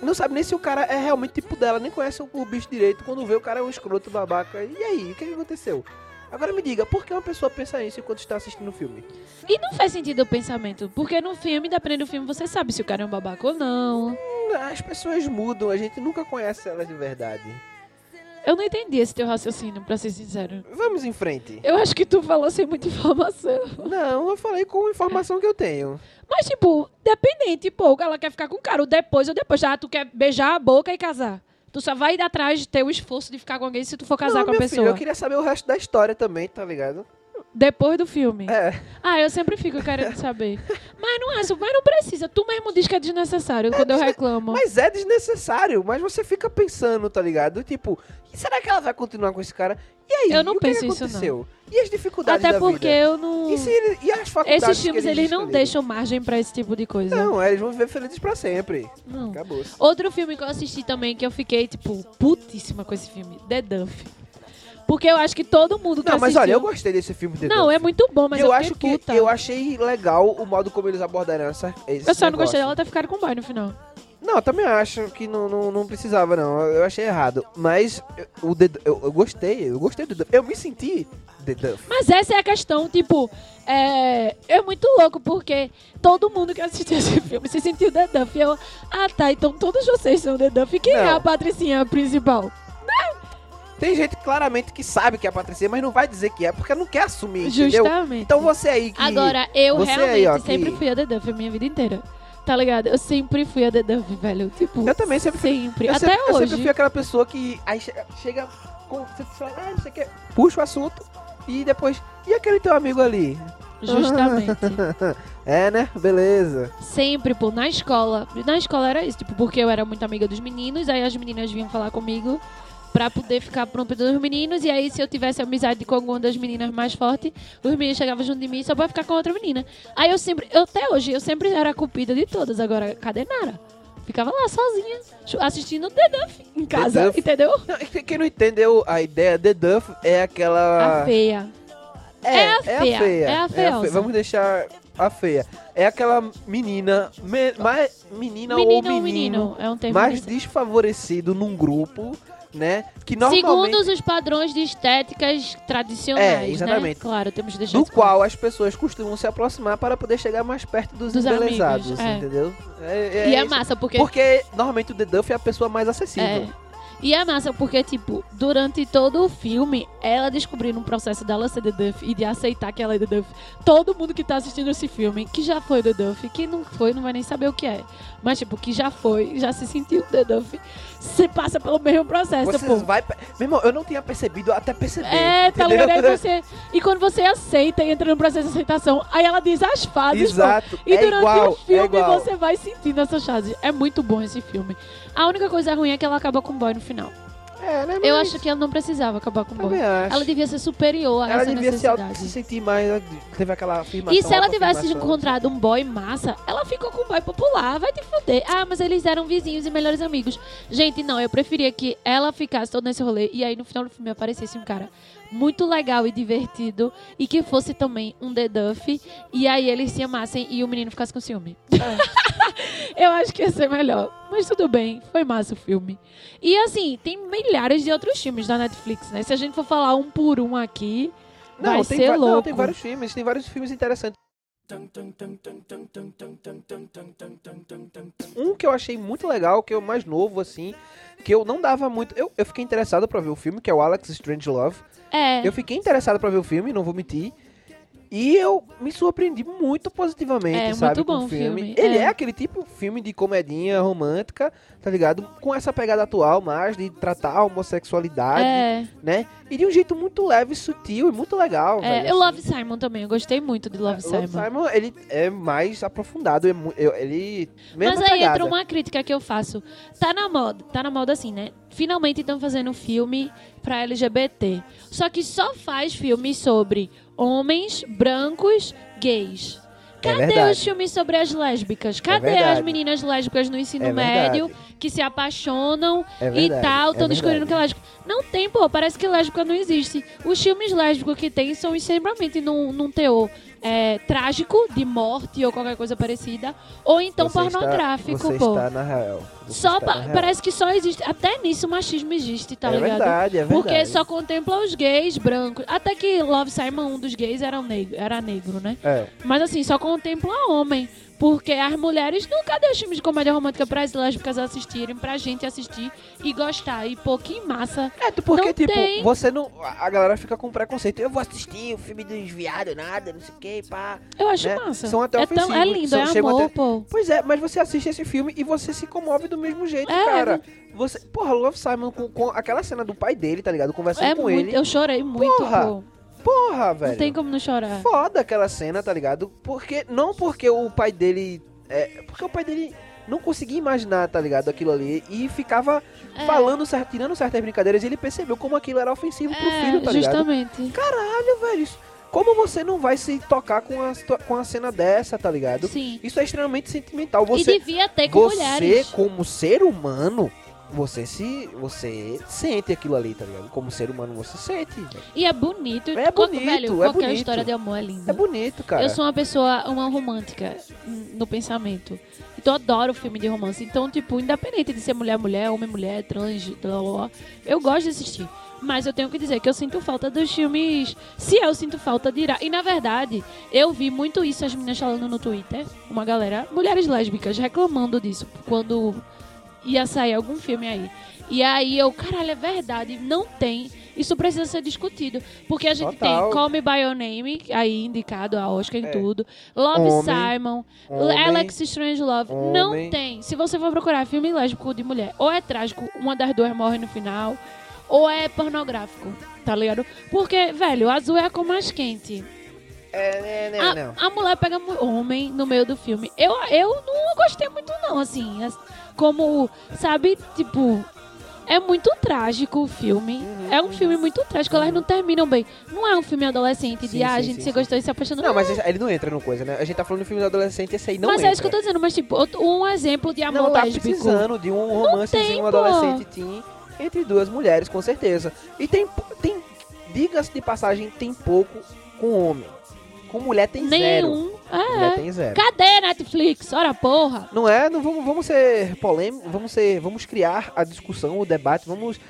não sabe nem se o cara é realmente tipo dela, nem conhece o, o bicho direito. Quando vê o cara é um escroto babaca. E aí, o que, que aconteceu? Agora me diga, por que uma pessoa pensa isso enquanto está assistindo o filme? E não faz sentido o pensamento, porque no filme, dependendo do filme, você sabe se o cara é um babaca ou não. As pessoas mudam, a gente nunca conhece elas de verdade. Eu não entendi esse teu raciocínio, pra ser sincero. Vamos em frente. Eu acho que tu falou sem muita informação. Não, eu falei com a informação que eu tenho. Mas, tipo, dependente, pô, ela quer ficar com o cara, depois ou depois. Já tu quer beijar a boca e casar. Tu só vai ir atrás de ter o esforço de ficar com alguém se tu for casar não, com a pessoa. Filho, eu queria saber o resto da história também, tá ligado? Depois do filme. É. Ah, eu sempre fico querendo saber. Mas não é, mas não precisa. Tu mesmo diz que é desnecessário quando eu reclamo. Mas é desnecessário, mas você fica pensando, tá ligado? Tipo, será que ela vai continuar com esse cara? Aí, Eu não que penso que isso, não. E as dificuldades Até porque vida? eu não. E, se ele- e as faculdades Esses filmes, eles não escolheram? deixam margem pra esse tipo de coisa. Não, é, eles vão viver felizes pra sempre. Não. Acabou. Outro filme que eu assisti também, que eu fiquei, tipo, putíssima com esse filme, The Duff. Porque eu acho que todo mundo que Não, mas assistiu... olha, eu gostei desse filme The Não, Duff. é muito bom, mas eu, eu, acho que puta. eu achei legal o modo como eles abordaram essa esse Eu só não gostei negócio. dela ter ficado com o boy no final. Não, eu também acho que não, não, não precisava, não. Eu achei errado. Mas eu- o The, eu, eu gostei, eu gostei do. Eu me senti The Duff. Mas essa é a questão, tipo, é, é muito louco, porque todo mundo que assistiu [laughs] esse filme se sentiu The Duff. E eu, ah tá, então todos vocês são The Duff. E quem é Não. a patricinha principal? Tem gente claramente que sabe que é a Patricinha, mas não vai dizer que é, porque não quer assumir, entendeu? Justamente. Então você aí que... Agora, eu realmente aí, ó, sempre que- fui a The Duff a minha vida inteira. Tá ligado? Eu sempre fui a The Duff, velho. Tipo, Eu também sempre fui- sempre. Eu Até sempre, eu hoje. sempre fui aquela pessoa que aí chega, chega com, você fala, ah, não sei o que, puxa o assunto e depois, e aquele teu amigo ali? [laughs] Justamente. [laughs] É, né? Beleza. Sempre, pô, na escola. Na escola era isso, tipo, porque eu era muito amiga dos meninos, aí as meninas vinham falar comigo pra poder ficar pronto dos meninos, e aí se eu tivesse amizade com alguma das meninas mais fortes, os meninos chegavam junto de mim só pra ficar com outra menina. Aí eu sempre, eu, até hoje, eu sempre era a culpida de todas, agora, cadê Nara? Ficava lá sozinha, assistindo The Duff em casa, Duff. entendeu? Não, quem não entendeu a ideia, The Duff é aquela... A feia. é a feia, é a feiosa. Vamos deixar a feia. É aquela menina, me- mais, menina ou Menino ou menino, é um mais desfavorecido num grupo, né? Que normalmente... Segundo os padrões de estéticas tradicionais, É, exatamente. né? Claro, temos que deixar do qual as pessoas costumam se aproximar para poder chegar mais perto dos, Dos embelezados, amigos, é. entendeu? É, E é isso. massa, porque Porque normalmente o The Duff é a pessoa mais É. acessível. E é massa porque, tipo, durante todo o filme, ela descobrindo um processo dela ser The Duff e de aceitar que ela é The Duff. Todo mundo que tá assistindo esse filme, que já foi The Duff, quem não foi, não vai nem saber o que é. Mas, tipo, que já foi, já se sentiu The Duff, você passa pelo mesmo processo, Você pô. vai. Meu irmão, eu não tinha percebido até perceber. É, tá ligado? Aí [laughs] você. E quando você aceita e entra no processo de aceitação, aí ela diz as fases, pô. Exato. E é durante igual, o filme é você vai sentindo essas fases. É muito bom esse filme. A única coisa ruim é que ela acaba com o boy no final. É, né? Eu mas acho que ela não precisava acabar com o boy. Ela devia ser superior a Ela essa devia auto- necessidade. se sentir mais. ela Teve aquela afirmação. E se ela tivesse encontrado um boy massa, ela ficou com um boy popular, vai te fuder. Ah, mas eles eram vizinhos e melhores amigos. Gente, não, eu preferia que ela ficasse todo nesse rolê e aí no final do filme aparecesse um cara muito legal e divertido e que fosse também um The Duff e aí eles se amassem e o menino ficasse com ciúme. [laughs] eu acho que ia ser melhor. Mas tudo bem, foi massa o filme. E assim, tem milhares de outros filmes da Netflix, né? Se a gente for falar um por um aqui, Não, vai tem ser louco. Não, tem vários filmes, tem vários filmes interessantes. Um que eu achei muito legal, que é o mais novo, assim, que eu não dava muito. Eu, eu fiquei interessado pra ver o filme, que é o Alex Strange Love. É. Eu fiquei interessado pra ver o filme, não vou mentir. E eu me surpreendi muito positivamente, É, sabe, muito bom o filme. filme, Ele é. é. aquele tipo de filme de comedinha romântica, tá ligado? Com essa pegada atual mais de tratar a homossexualidade, É, né? E de um jeito muito leve, sutil e muito legal, é, velho. eu assim. Love Simon também, eu gostei muito de Love O Simon. Love Simon, ele é mais aprofundado, é ele... Mas aí pegada. entra uma crítica que eu faço. Tá na moda, tá na moda assim, né? Finalmente estão fazendo um filme pra LGBT. Só que só faz filmes sobre homens brancos gays. Cadê É os filmes sobre as lésbicas? Cadê verdade. as meninas lésbicas no ensino É médio que se apaixonam É e verdade, tal, é estão descobrindo verdade. que é lésbico? Não tem, pô, parece que lésbica não existe. Os filmes lésbicos que tem são extremamente num, num teor é, trágico, de morte ou qualquer coisa parecida, ou então Você está- pornográfico, você pô. está na real. Você Só está pa- na real. parece que só existe. Até nisso o machismo existe, tá é ligado? verdade, é verdade. Porque só contempla os gays brancos. Até que Love Simon, um dos gays, era, um negro, era negro, né? É. Mas assim, só contempla homem. Porque as mulheres nunca deu filmes de comédia romântica para as lésbicas assistirem, pra gente assistir e gostar. E pô, que massa. É, porque, Não tipo, tem. você não. A galera fica com preconceito. Eu vou assistir o filme dos viados, nada, não sei o que, pá. Eu acho Né? massa. São até é, tão, é ofensivos, lindo, são- é amor, até- pô. Pois é, mas você assiste esse filme e você se comove do mesmo jeito, É, cara. Você, porra, Love Simon com, com aquela cena do pai dele, tá ligado? Conversando É com muito. ele. Eu chorei muito, Porra, pô. Porra, velho. Não tem como não chorar. Foda aquela cena, tá ligado? Porque. Não porque o pai dele. É, porque o pai dele não conseguia imaginar, tá ligado? Aquilo ali. E ficava É. falando, tirando certas brincadeiras. E ele percebeu como aquilo era ofensivo pro É, filho, tá ligado? justamente. Caralho, velho. Como você não vai se tocar com a, com a cena dessa, tá ligado? Sim. Isso é extremamente sentimental. E Você, devia ter com você mulheres. como ser humano, você se. Você sente aquilo ali, tá ligado? Como ser humano você sente. velho. E é bonito. É Qual- bonito, velho, é qualquer bonito. história de amor é linda. É bonito, cara. Eu sou uma pessoa, uma romântica no pensamento. Então eu adoro filme de romance. Então, tipo, independente de ser mulher, mulher, homem, mulher, trans, blá, blá, blá, eu gosto de assistir. Mas eu tenho que dizer que eu sinto falta dos filmes. Se eu sinto falta de ir. E na verdade, eu vi muito isso as meninas falando no Twitter. Uma galera, mulheres lésbicas, reclamando disso quando ia sair algum filme aí. E aí eu, caralho, é verdade, não tem. Isso precisa ser discutido. Porque a gente Total. tem Call Me By Your Name, aí indicado a Oscar em É. tudo. Love Homem. Simon, Homem. Alex Strange Love. Não Homem. tem. Se você for procurar filme lésbico de mulher, ou é trágico, uma das duas morre no final, ou é pornográfico, tá ligado? Porque, velho, o azul é a cor mais quente. É, né, A, não. a mulher pega homem no meio do filme. Eu, eu não gostei muito, não, assim. as- Como, sabe, tipo. É muito trágico o filme. Uhum, é um filme muito trágico. Elas não terminam bem. Não é um filme adolescente de Sim, ah, a sim, gente sim, se sim. gostou e se apaixonou. Não, mas ele não entra no coisa, né? A gente tá falando de filme do adolescente, esse aí não mas entra. é isso que eu tô dizendo. Mas, tipo, outro- um exemplo de amor não tá lésbico. precisando de um romancezinho tem, um pô. adolescente teen entre duas mulheres, com certeza. E tem, tem diga-se de passagem, tem pouco com homem. Com mulher tem zero. Nenhum. Mulher É. tem zero. Cadê Netflix? Ora, porra. Não é? Não vamos, vamos ser polêmicos, vamos ser, vamos criar a discussão, o debate, vamos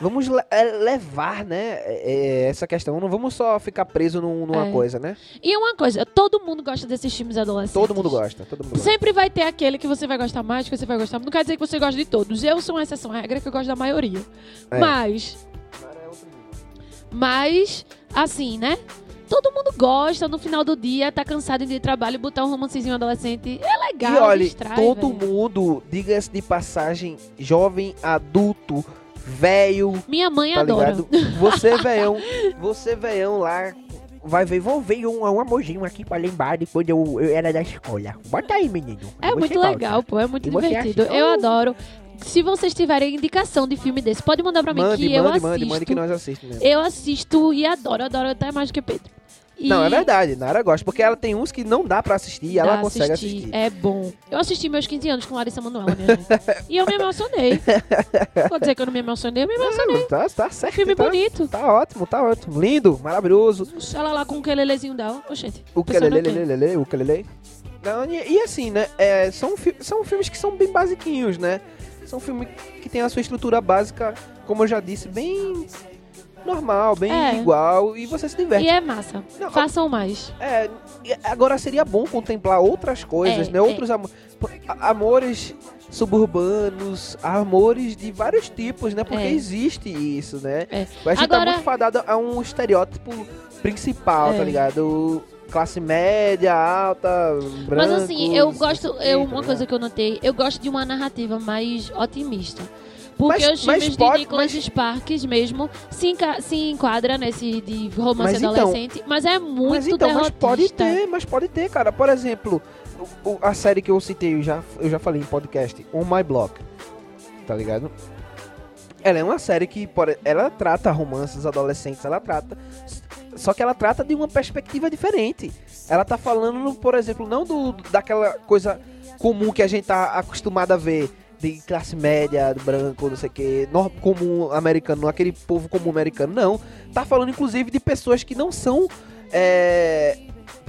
vamos é, levar, né, é, é, essa questão. Não vamos só ficar preso num- numa É. coisa, né? E uma coisa, todo mundo gosta desses filmes adolescentes. Todo mundo gosta, todo mundo gosta. Sempre vai ter aquele que você vai gostar mais, que você vai gostar. Não quer dizer que você gosta de todos. Eu sou uma exceção à regra que eu gosto da maioria. É. Mas, mas, assim, né? Todo mundo gosta, no final do dia, tá cansado de trabalho e botar um romancezinho adolescente. É legal, E olha, distrai, todo velho. mundo, diga-se de passagem, jovem, adulto, velho, Minha mãe tá adora. ligado? Você, [laughs] velhão, você, velhão lá, vai ver, vou ver um, um amorzinho aqui pra lembrar de quando eu, eu era da escola. Bota aí, menino. É muito legal, pô. É muito E divertido. acha- Eu adoro. Se vocês tiverem indicação de filme desse, pode mandar pra mim Mande, que eu mande, assisto. mande, mande que nós assistimos mesmo. Eu assisto e adoro, adoro até mais do que Pedro. E Não, é verdade, Nara gosta, porque ela tem uns que não dá pra assistir e ela consegue assistir. É bom. Eu assisti meus 15 anos com Larissa Manoela, minha gente. e eu me emocionei. [laughs] Vou dizer que eu não me emocionei, eu me emocionei. Tá, tá certo. Filme tá, bonito. Tá ótimo, tá ótimo. Lindo, maravilhoso. Ela lá com o quelelezinho dela. Oxente. O pensando Kelele, aqui. lele, o Kelele. Não, e, e assim, né? é, são, são filmes que são bem basiquinhos, né? São filmes que tem a sua estrutura básica, como eu já disse, bem normal, bem É. igual, e você se diverte. E é massa. Não, Façam mais. É, agora seria bom contemplar outras coisas, É, né? é. Outros amo- pô, a- amores suburbanos, amores de vários tipos, né? Porque É. existe isso, né? É. A gente Agora- tá muito fadado a um estereótipo principal, É. tá ligado? Classe média, alta, branco. Mas assim, eu gosto. Eu, tá uma coisa que eu notei, eu gosto de uma narrativa mais otimista. Porque Mas- os mas filmes pode- de Nicholas mas- Sparks mesmo se, enca se enquadra nesse de romance Mas então- adolescente, mas é muito Mas então, mas derrotista. pode ter, mas pode ter, cara. Por exemplo, o- a série que eu citei, eu já, eu já falei em podcast, On My Block, tá ligado? Ela é uma série que, ela trata romances adolescentes, ela trata, só que ela trata de uma perspectiva diferente. Ela tá falando, por exemplo, não do daquela coisa comum que a gente tá acostumado a ver, de classe média, branco, não sei o que, comum americano, aquele povo comum americano, não. Tá falando, inclusive, de pessoas que não são é,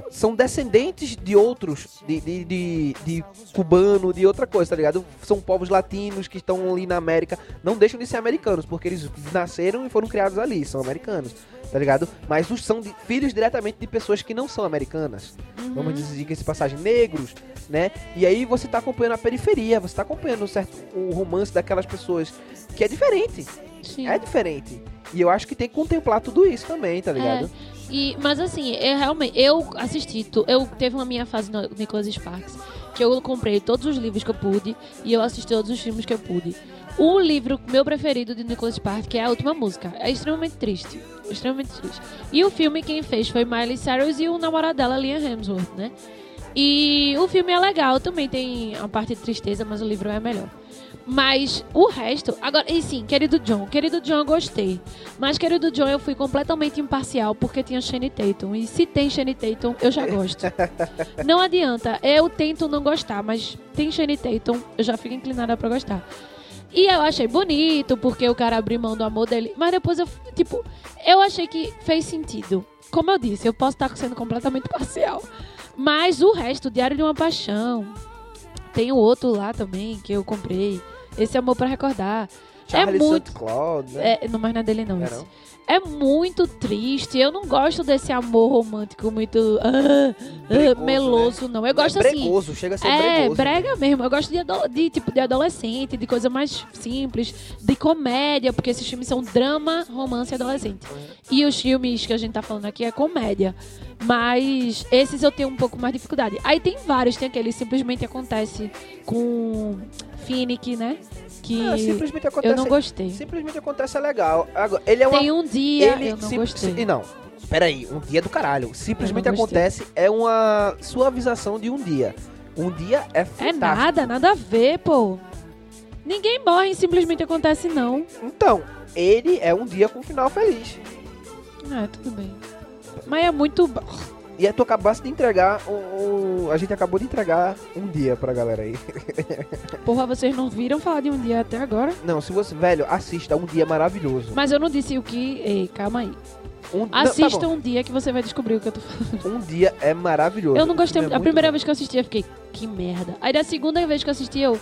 são descendentes de outros, de, de, de, de cubano, de outra coisa, tá ligado? São povos latinos que estão ali na América, não deixam de ser americanos, porque eles nasceram e foram criados ali, são americanos, tá ligado? Mas os são de- filhos diretamente de pessoas que não são americanas, Uhum. vamos dizer esse passagem, negros, né? E aí você tá acompanhando a periferia, você tá acompanhando um certo, o romance daquelas pessoas que é diferente, Sim. é diferente. E eu acho que tem que contemplar tudo isso também, tá ligado? E, mas assim, eu realmente, eu assisti, eu teve uma minha fase no Nicholas Sparks, que eu comprei todos os livros que eu pude e eu assisti todos os filmes que eu pude. O livro meu preferido de Nicholas Sparks, que é a última música, é extremamente triste, extremamente triste. E o filme quem fez foi Miley Cyrus e o namorado dela, Liam Hemsworth, né? E o filme é legal, também tem a parte de tristeza, mas o livro é melhor. Mas o resto. Agora, e sim, querido John. Querido John eu gostei. Mas querido John eu fui completamente imparcial porque tinha Shane Tatum. E se tem Shane Tatum, eu já gosto. [laughs] não adianta. Eu tento não gostar, mas tem Shane Tatum, eu já fico inclinada pra gostar. E eu achei bonito, porque o cara abriu mão do amor dele. Mas depois eu, tipo, eu achei que fez sentido. Como eu disse, eu posso estar sendo completamente [laughs] parcial. Mas o resto, Diário de uma Paixão. Tem o outro lá também que eu comprei. Esse Amor pra Recordar. Charlie é muito. St. Cloud, né? É, não, mas não é dele não, É não? É muito triste. Eu não gosto desse amor romântico muito ah, ah, Bregoso, meloso, não. Eu gosto é assim. bregoso, chega a ser É, bregoso. brega mesmo. Eu gosto de, de, tipo de adolescente, de coisa mais simples, de comédia, porque esses filmes são drama, romance e adolescente. E os filmes que a gente tá falando aqui é comédia. Mas esses eu tenho um pouco mais de dificuldade. Aí tem vários, tem aquele simplesmente acontece com Finnick, né? Que Ah, simplesmente acontece. eu não gostei. Simplesmente acontece é legal. Agora, ele é uma Tem um dia ele eu não sim- gostei. sim- não. Peraí, um dia do caralho. Simplesmente não acontece é uma suavização de um dia. Um dia é É fantástico. nada, nada a ver, pô. Ninguém morre simplesmente acontece, não. Então, ele é um dia com final feliz. Ah, tudo bem. Mas é muito. E aí tu acabaste de entregar o, o- A gente acabou de entregar um dia pra galera aí. [laughs] Porra, vocês não viram falar de um dia até agora? Não, se você, velho, assista um dia maravilhoso. Mas eu não disse o que. Ei, calma aí. Um, não, tá Assista um dia que você vai descobrir o que eu tô falando. um dia é maravilhoso. Eu não gostei. É a primeira bom. vez que eu assisti, eu fiquei, que merda. Aí da segunda vez que eu assisti, eu.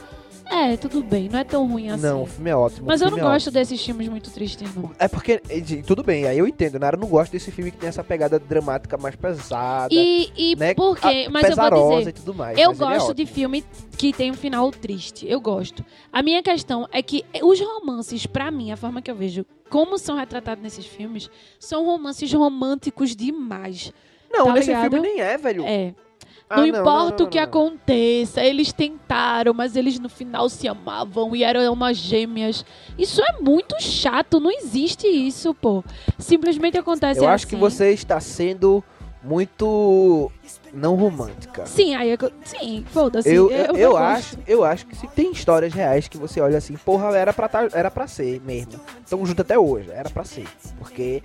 É, tudo bem, não é tão ruim assim. Não, o filme é ótimo. Mas eu não é gosto desses filmes muito tristes, não. É porque, tudo bem, aí eu entendo, Nara, não gosto desse filme que tem essa pegada dramática mais pesada, E, e né? por quê? Mas eu vou dizer. e tudo mais. Eu é gosto ótimo. de filme que tem um final triste. Eu gosto. A minha questão é que os romances, pra mim, a forma que eu vejo como são retratados nesses filmes, são romances românticos demais. Não, tá nesse ligado? filme nem é, velho. É. Ah, não importa não, o que não. aconteça, eles tentaram, mas eles no final se amavam e eram umas gêmeas. Isso é muito chato, não existe isso, pô. Simplesmente acontece Eu acho assim. que você está sendo muito não romântica. Sim, aí eu... sim, foda-se. eu, eu, eu gosto. acho, eu acho que se tem histórias reais que você olha assim, porra, era pra, tá, era pra ser mesmo. Estamos juntos até hoje, era pra ser. Porque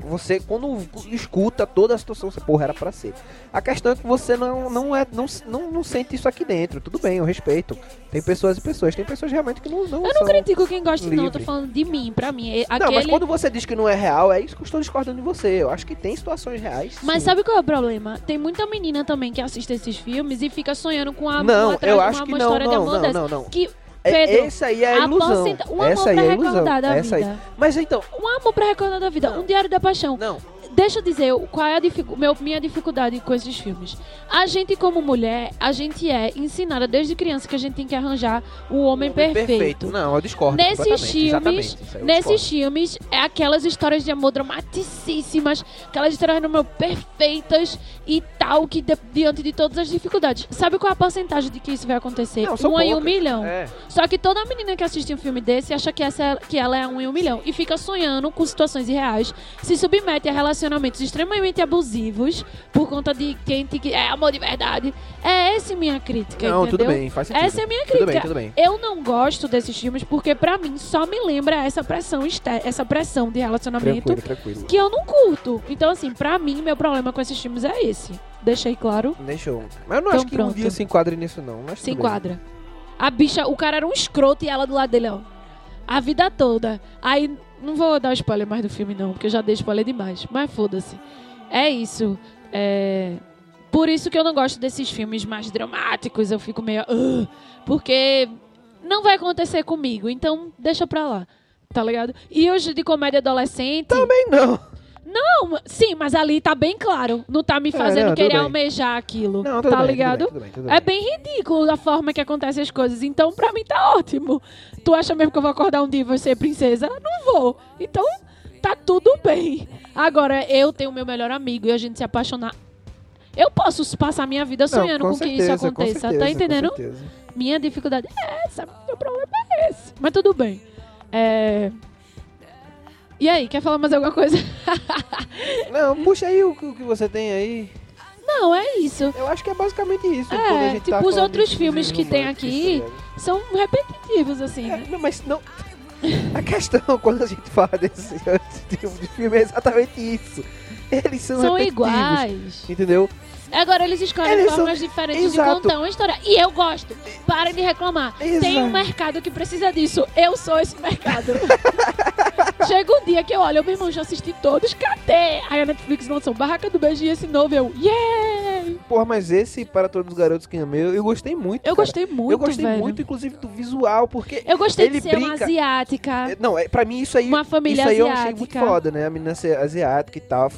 você, quando escuta toda a situação, você, porra, era pra ser. A questão é que você não, não, é, não, não, não sente isso aqui dentro. Tudo bem, eu respeito. Tem pessoas e pessoas. Tem pessoas realmente que não, não Eu não critico quem gosta, não. Eu tô livre. falando de mim, pra mim. É Não, Aquele... mas quando você diz que não é real, é isso que eu estou discordando de você. Eu acho que tem situações reais. Mas sim. sabe qual é o problema? Tem muita menina também que assiste esses filmes e fica sonhando com a Não, eu acho que uma não, história de não, amor não, não, não. Que Pedro, essa aí é a ilusão. aposenta- um amor essa aí pra é recordar da Essa aí. vida. Mas então, Um amor pra recordar da vida. Um diário da paixão. não. Deixa eu dizer qual é a dificu- meu- minha dificuldade com esses filmes. A gente, como mulher, a gente é ensinada desde criança que a gente tem que arranjar o homem perfeito. Não, eu discordo. Nesses filmes, eu nesses discordo. filmes, é aquelas histórias de amor dramaticíssimas, aquelas histórias de amor perfeitas e tal, que de- diante de todas as dificuldades. Sabe qual é a porcentagem de que isso vai acontecer? Não, são um em um milhão. É. Só que toda menina que assiste um filme desse acha que, essa é- que ela é um em um milhão e fica sonhando com situações irreais, se submete a relacionamentos extremamente abusivos por conta de quem te- é amor de verdade. É essa minha crítica, Não, entendeu? tudo bem, faz sentido. Essa é a minha Tudo crítica. bem, tudo bem. Eu não gosto desses filmes porque pra mim só me lembra essa pressão essa pressão de relacionamento Tranquilo, tranquilo. que eu não curto. Então assim, pra mim meu problema com esses filmes é esse. Deixei claro, Deixa eu. Mas eu não Então acho que um pronto. dia se enquadre nisso, não. Mas se tudo bem. enquadra. A bicha, o cara era um escroto e ela do lado dele, ó. A vida toda. Aí, não vou dar spoiler mais do filme, não, porque eu já dei spoiler demais. Mas foda-se. É isso. É. Por isso que eu não gosto desses filmes mais dramáticos. Eu fico meio. "Ugh", porque não vai acontecer comigo. Então, deixa pra lá. Tá ligado? E os de comédia adolescente. Também não. Não, sim, mas ali tá bem claro. Não tá me fazendo não, tudo querer bem. almejar aquilo. Não, tudo tá bem, tudo ligado? bem, tudo bem, tudo bem. É bem ridículo a forma que acontecem as coisas. Então, pra mim, tá ótimo. Tu acha mesmo que eu vou acordar um dia e vou ser princesa? Não vou. Então, tá tudo bem. Agora, eu tenho meu melhor amigo e a gente se apaixonar. Eu posso passar minha vida Não, sonhando com, que isso certeza, com aconteça. certeza, tá com entendendo? certeza. Minha dificuldade é essa. Meu problema é esse. Mas tudo bem. É... E aí, quer falar mais alguma coisa? [laughs] Não, puxa aí o que o que você tem aí. Não, é isso. Eu acho que é basicamente isso. É, gente tipo, tá os outros filmes que tem aqui, tá ligado? São repetitivos, assim, É, né? não, mas não. A questão [laughs] quando a gente fala desse tipo de filme é exatamente isso. Eles são, São iguais. Entendeu? Agora eles escolhem Eles formas são- diferentes Exato. de contar uma história. E eu gosto. Parem de reclamar. Tem um Exato. mercado que precisa disso. Eu sou esse mercado. [laughs] Chega um dia que eu olho, meu irmão, já assisti todos, cadê? Aí a Netflix lançou Barraca do Beijo e esse novo, eu, yeah! Porra, mas esse Para Todos os Garotos que Amei, eu, gostei muito. Eu cara. gostei muito, Eu gostei velho. muito, inclusive, do visual, porque. Eu gostei ele de ser uma brinca- asiática. É, Não, é, pra mim isso aí. Uma família isso aí eu achei muito asiática. foda, né? A menina ser asiática e tal.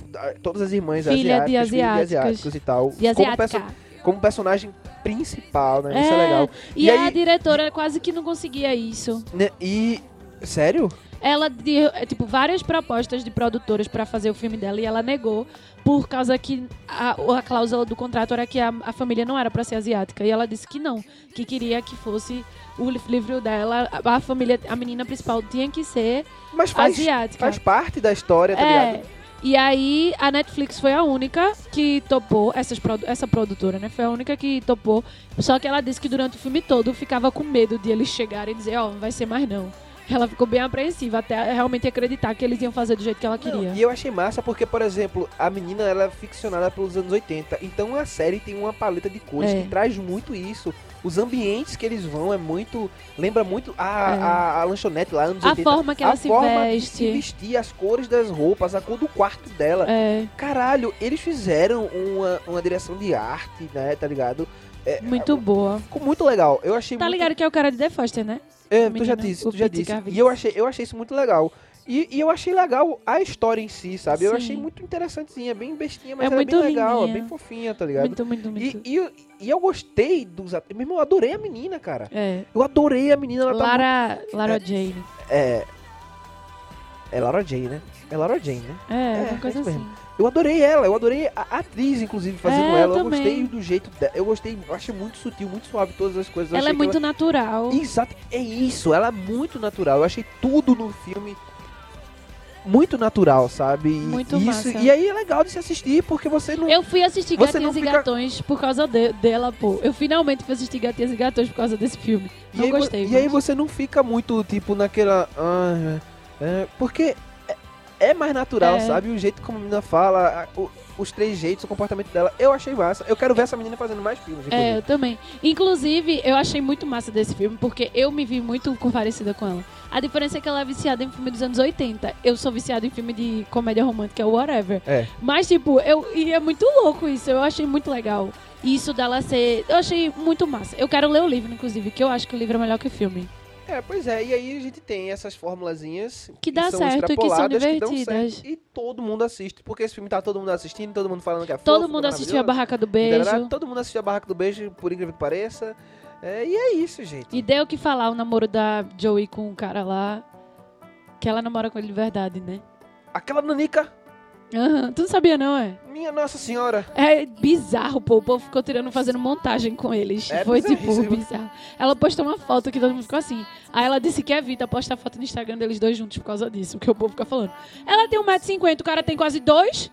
Todas as irmãs Filha de asiáticas, asiáticos. asiáticos e tal. De Como, asiática. perso- como personagem principal, né? Isso é legal. E, E a aí- diretora quase que não conseguia isso. Né, E. Sério? Ela deu, é, tipo, várias propostas de produtoras pra fazer o filme dela e ela negou por causa que a, a cláusula do contrato era que a, a família não era pra ser asiática. E ela disse que não, que queria que fosse o li- livro dela, a, a família, a menina principal tinha que ser Mas faz, asiática. faz parte da história, tá É. ligado? E aí a Netflix foi a única que topou, essas, essa produtora, né? Foi a única que topou. Só que ela disse que durante o filme todo ficava com medo de eles chegarem e dizer, ó, não vai ser mais não. Ela ficou bem apreensiva até realmente acreditar que eles iam fazer do jeito que ela queria. Não, e eu achei massa porque, por exemplo, a menina ela é ficcionada pelos anos 80. Então a série tem uma paleta de cores É. que traz muito isso. Os ambientes que eles vão é muito. Lembra muito a, É. a, a lanchonete lá, anos A 80. forma que ela a se forma de veste. se vestir, as cores das roupas, a cor do quarto dela. É, Caralho, eles fizeram uma, uma direção de arte, né? Tá ligado? É, muito boa. Ficou muito legal. Eu achei Tá muito ligado que é o cara de The Foster, né? é, tu já disse, tu já disse. E eu achei, eu achei isso muito legal. E, e eu achei legal a história em si, sabe? Eu Sim. achei muito interessantezinha, bem bestinha, mas É ela muito é bem legal, é lindinha. bem fofinha, tá ligado? Muito, muito, muito. E, e, e eu gostei dos atores. Meu irmão, eu adorei a menina, cara. É. Eu adorei a menina, ela tá Lara, Lara Jane. muito- É. É Laura Jane, né? É Laura Jane, né? É, É, uma coisa é assim. mesmo. Eu adorei ela, eu adorei a atriz, inclusive, fazendo É, eu ela. Eu também. gostei do jeito dela. Eu gostei, eu achei muito sutil, muito suave todas as coisas. Eu Ela é muito natural. Exato, é isso, ela é muito natural. Eu achei tudo no filme muito natural, sabe? E Muito isso, massa. E aí é legal de se assistir, porque você não. Eu fui assistir Gatinhas e fica- Gatões por causa de- dela, pô. Eu finalmente fui assistir Gatinhas e Gatões por causa desse filme. e Não aí, vo- gostei. E aí você não fica muito, tipo, naquela. ah, é, porque é, é mais natural, É. sabe? O jeito como a menina fala, os três jeitos, o comportamento dela. Eu achei massa. Eu quero ver essa menina fazendo mais filmes. É, inclusive. eu também. Inclusive, eu achei muito massa desse filme, porque eu me vi muito com- parecida com ela. A diferença é que ela é viciada em filme dos anos 80. Eu sou viciada em filme de comédia romântica, whatever. É. Mas, tipo, eu, e é muito louco isso. Eu achei muito legal. isso dela ser. Eu achei muito massa. Eu quero ler o livro, inclusive, que eu acho que o livro é melhor que o filme. É, pois é, e aí a gente tem essas formulazinhas Que dá são certo e que são divertidas. certo, e todo mundo assiste, porque esse filme tá todo mundo assistindo, todo mundo falando que é Todo fofo, mundo que é assistiu a. Barraca do Beijo. Todo mundo assistiu a Barraca do Beijo, por incrível que pareça. É, e é isso, gente. E deu o que falar o namoro da Joey com o cara lá. Que ela namora com ele de verdade, né? Aquela nanica, Aham. Tu não sabia, não, é? minha Nossa Senhora. É bizarro, pô. O povo ficou tirando, fazendo montagem com eles. É Foi tipo bizarríssimo. bizarro. Ela postou uma foto que todo mundo ficou assim. Aí ela disse que evita postar foto no Instagram deles dois juntos por causa disso, porque o povo fica falando. Ela tem 1,50m, o cara tem quase dois.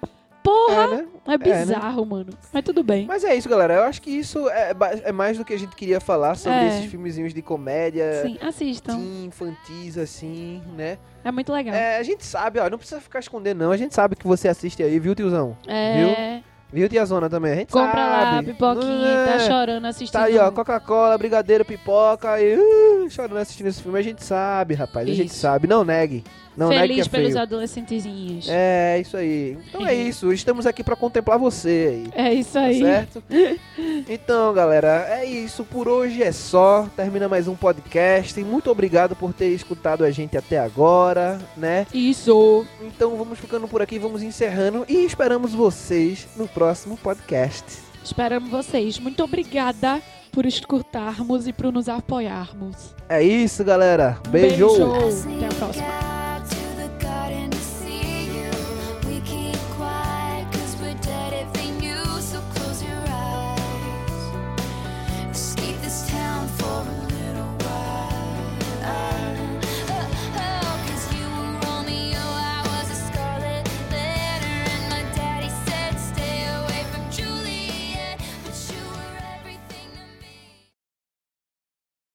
Porra! É, né? É bizarro, mano. Mas tudo bem. Mas é isso, galera. Eu acho que isso é, é mais do que a gente queria falar sobre É. esses filmezinhos de comédia, Sim, assistam. infantis, assim, né? É muito legal. É, a gente sabe, ó, não precisa ficar escondendo, não. A gente sabe que você assiste aí, viu, tiozão? É. Viu, tiazona também? A gente Compra lá, sabe. pipoquinha, É. tá chorando assistindo. Tá aí, ó, Coca-Cola, brigadeiro, pipoca e uh, chorando assistindo esse filme. A gente sabe, rapaz. A gente Isso. sabe. Não negue. Não negue que Feliz é pelos feio. adolescentezinhos. É, isso aí. Então é [laughs] isso. Estamos aqui pra contemplar você aí. É isso Tá aí. certo? [laughs] Então, galera, é isso. Por hoje é só. Termina mais um podcast. Muito obrigado por ter escutado a gente até agora, né? Isso. Então vamos ficando por aqui, vamos encerrando e esperamos vocês no próximo podcast. Esperamos vocês. Muito obrigada por escutarmos e por nos apoiarmos. É isso, galera. Beijo. Beijo. Até a próxima.